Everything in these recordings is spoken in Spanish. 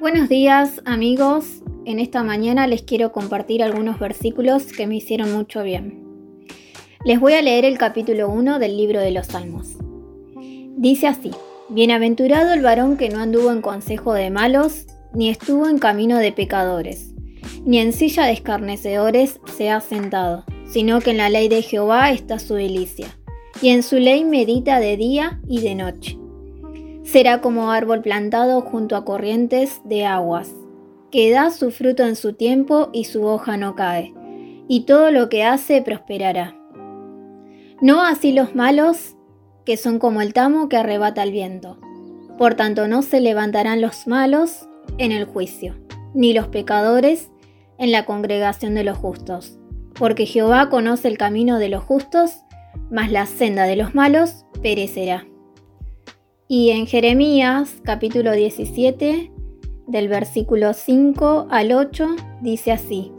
Buenos días amigos, en esta mañana les quiero compartir algunos versículos que me hicieron mucho bien. Les voy a leer el capítulo 1 del libro de los Salmos. Dice así, Bienaventurado el varón que no anduvo en consejo de malos, ni estuvo en camino de pecadores, ni en silla de escarnecedores se ha sentado, sino que en la ley de Jehová está su delicia, y en su ley medita de día y de noche. Será como árbol plantado junto a corrientes de aguas, que da su fruto en su tiempo y su hoja no cae, y todo lo que hace prosperará. No así los malos, que son como el tamo que arrebata el viento. Por tanto no se levantarán los malos en el juicio, ni los pecadores en la congregación de los justos. Porque Jehová conoce el camino de los justos, mas la senda de los malos perecerá. Y en Jeremías capítulo 17, del versículo 5 al 8, dice así.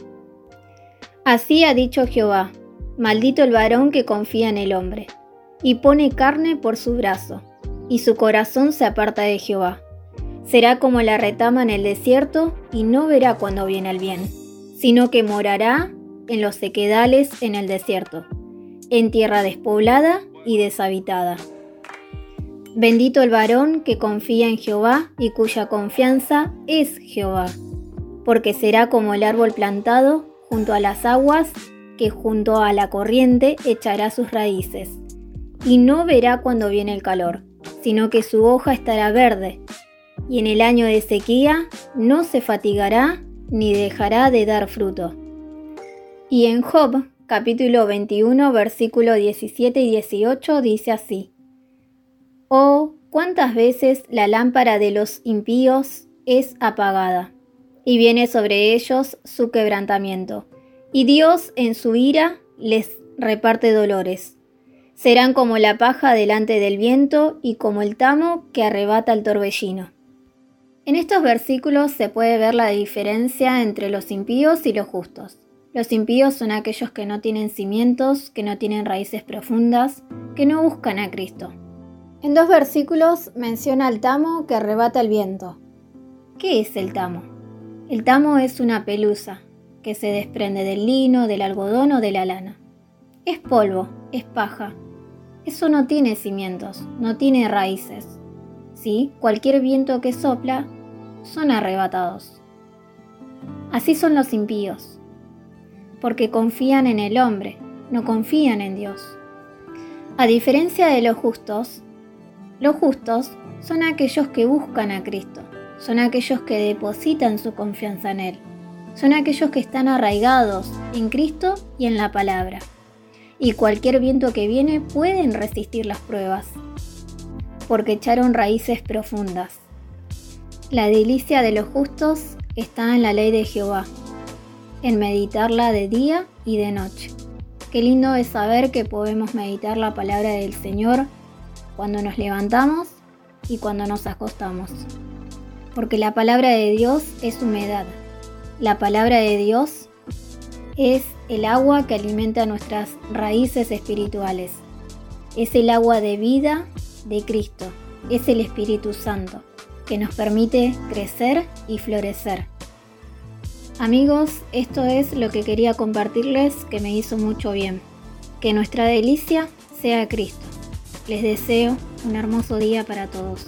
Así ha dicho Jehová, Maldito el varón que confía en el hombre, y pone carne por su brazo, y su corazón se aparta de Jehová. Será como la retama en el desierto, y no verá cuando viene el bien, sino que morará en los sequedales en el desierto, en tierra despoblada y deshabitada. Bendito el varón que confía en Jehová y cuya confianza es Jehová, porque será como el árbol plantado junto a las aguas que junto a la corriente echará sus raíces, y no verá cuando viene el calor, sino que su hoja estará verde, y en el año de sequía no se fatigará ni dejará de dar fruto. Y en Job, capítulo 21, versículo 17 y 18 dice así, Oh, cuántas veces la lámpara de los impíos es apagada, y viene sobre ellos su quebrantamiento y Dios en su ira les reparte dolores. Serán como la paja delante del viento y como el tamo que arrebata el torbellino. En estos versículos se puede ver la diferencia entre los impíos y los justos. Los impíos son aquellos que no tienen cimientos, que no tienen raíces profundas, que no buscan a Cristo. En dos versículos menciona al tamo que arrebata el viento. ¿Qué es el tamo? El tamo es una pelusa, que se desprende del lino, del algodón o de la lana. Es polvo, es paja. Eso no tiene cimientos, no tiene raíces. Sí, cualquier viento que sopla, son arrebatados. Así son los impíos, porque confían en el hombre, no confían en Dios. A diferencia de los justos, los justos son aquellos que buscan a Cristo, son aquellos que depositan su confianza en Él son aquellos que están arraigados en Cristo y en la palabra. Y cualquier viento que viene pueden resistir las pruebas, porque echaron raíces profundas. La delicia de los justos está en la ley de Jehová, en meditarla de día y de noche. Qué lindo es saber que podemos meditar la palabra del Señor cuando nos levantamos y cuando nos acostamos. Porque la palabra de Dios es humedad, la palabra de Dios es el agua que alimenta nuestras raíces espirituales. Es el agua de vida de Cristo. Es el Espíritu Santo que nos permite crecer y florecer. Amigos, esto es lo que quería compartirles que me hizo mucho bien. Que nuestra delicia sea Cristo. Les deseo un hermoso día para todos.